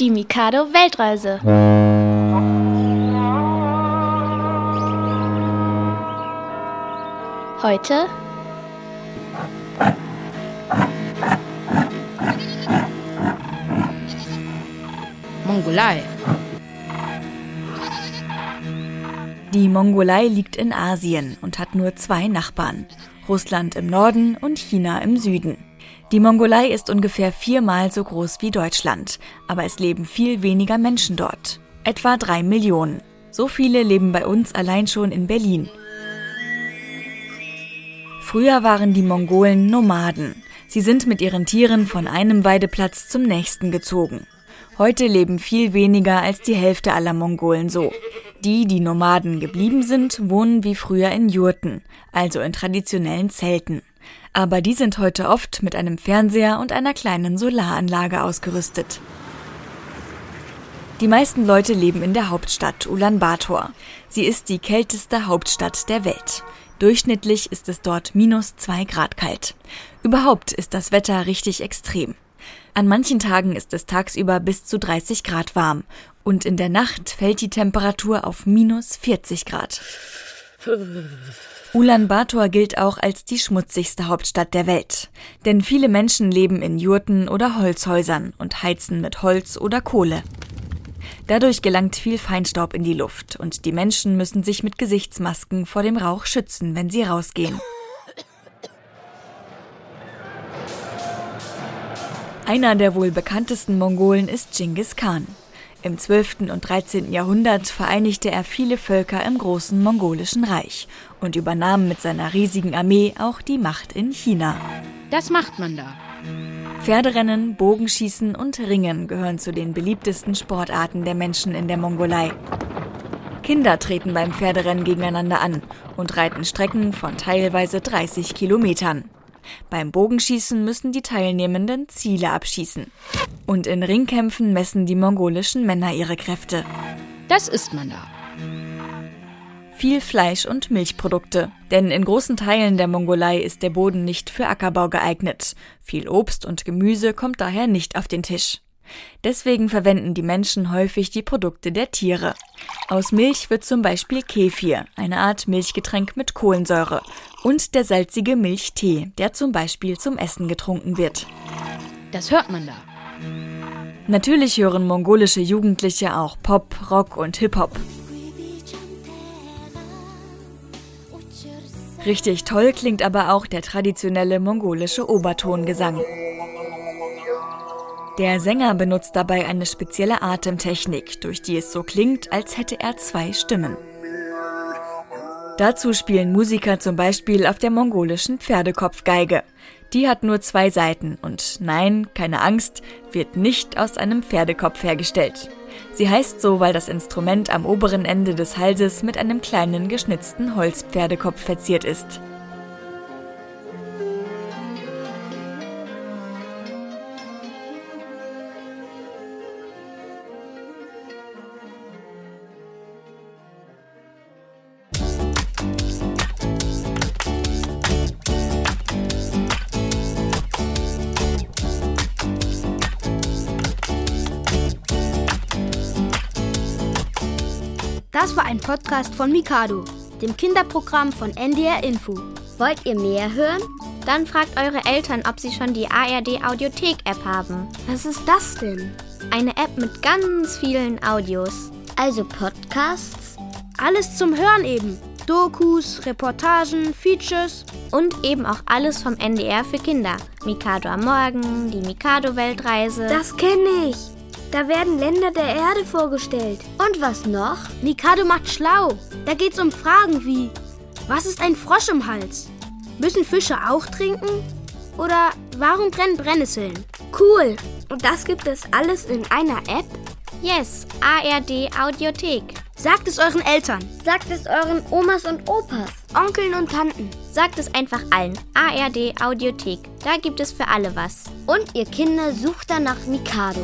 Die Mikado Weltreise. Heute Mongolei. Die Mongolei liegt in Asien und hat nur zwei Nachbarn, Russland im Norden und China im Süden. Die Mongolei ist ungefähr viermal so groß wie Deutschland, aber es leben viel weniger Menschen dort. Etwa drei Millionen. So viele leben bei uns allein schon in Berlin. Früher waren die Mongolen Nomaden. Sie sind mit ihren Tieren von einem Weideplatz zum nächsten gezogen. Heute leben viel weniger als die Hälfte aller Mongolen so. Die, die Nomaden geblieben sind, wohnen wie früher in Jurten, also in traditionellen Zelten. Aber die sind heute oft mit einem Fernseher und einer kleinen Solaranlage ausgerüstet. Die meisten Leute leben in der Hauptstadt Ulaanbaatar. Sie ist die kälteste Hauptstadt der Welt. Durchschnittlich ist es dort minus zwei Grad kalt. Überhaupt ist das Wetter richtig extrem. An manchen Tagen ist es tagsüber bis zu 30 Grad warm und in der Nacht fällt die Temperatur auf minus 40 Grad. Ulaanbaatar gilt auch als die schmutzigste Hauptstadt der Welt, denn viele Menschen leben in Jurten oder Holzhäusern und heizen mit Holz oder Kohle. Dadurch gelangt viel Feinstaub in die Luft und die Menschen müssen sich mit Gesichtsmasken vor dem Rauch schützen, wenn sie rausgehen. Einer der wohl bekanntesten Mongolen ist Genghis Khan. Im 12. und 13. Jahrhundert vereinigte er viele Völker im großen mongolischen Reich und übernahm mit seiner riesigen Armee auch die Macht in China. Das macht man da. Pferderennen, Bogenschießen und Ringen gehören zu den beliebtesten Sportarten der Menschen in der Mongolei. Kinder treten beim Pferderennen gegeneinander an und reiten Strecken von teilweise 30 Kilometern. Beim Bogenschießen müssen die Teilnehmenden Ziele abschießen. Und in Ringkämpfen messen die mongolischen Männer ihre Kräfte. Das isst man da. Viel Fleisch und Milchprodukte, denn in großen Teilen der Mongolei ist der Boden nicht für Ackerbau geeignet. Viel Obst und Gemüse kommt daher nicht auf den Tisch. Deswegen verwenden die Menschen häufig die Produkte der Tiere. Aus Milch wird zum Beispiel Kefir, eine Art Milchgetränk mit Kohlensäure, und der salzige Milchtee, der zum Beispiel zum Essen getrunken wird. Das hört man da. Natürlich hören mongolische Jugendliche auch Pop, Rock und Hip-Hop. Richtig toll klingt aber auch der traditionelle mongolische Obertongesang. Der Sänger benutzt dabei eine spezielle Atemtechnik, durch die es so klingt, als hätte er zwei Stimmen. Dazu spielen Musiker zum Beispiel auf der mongolischen Pferdekopfgeige. Die hat nur zwei Seiten und nein, keine Angst, wird nicht aus einem Pferdekopf hergestellt. Sie heißt so, weil das Instrument am oberen Ende des Halses mit einem kleinen geschnitzten Holzpferdekopf verziert ist. Das war ein Podcast von Mikado, dem Kinderprogramm von NDR Info. Wollt ihr mehr hören? Dann fragt eure Eltern, ob sie schon die ARD Audiothek App haben. Was ist das denn? Eine App mit ganz vielen Audios. Also Podcasts? Alles zum Hören eben. Dokus, Reportagen, Features. Und eben auch alles vom NDR für Kinder. Mikado am Morgen, die Mikado Weltreise. Das kenne ich. Da werden Länder der Erde vorgestellt. Und was noch? Mikado macht schlau. Da geht's um Fragen wie: Was ist ein Frosch im Hals? Müssen Fische auch trinken? Oder warum brennen Brennnesseln? Cool. Und das gibt es alles in einer App? Yes, ARD Audiothek. Sagt es euren Eltern. Sagt es euren Omas und Opas. Onkeln und Tanten. Sagt es einfach allen. ARD Audiothek. Da gibt es für alle was. Und ihr Kinder sucht danach Mikado.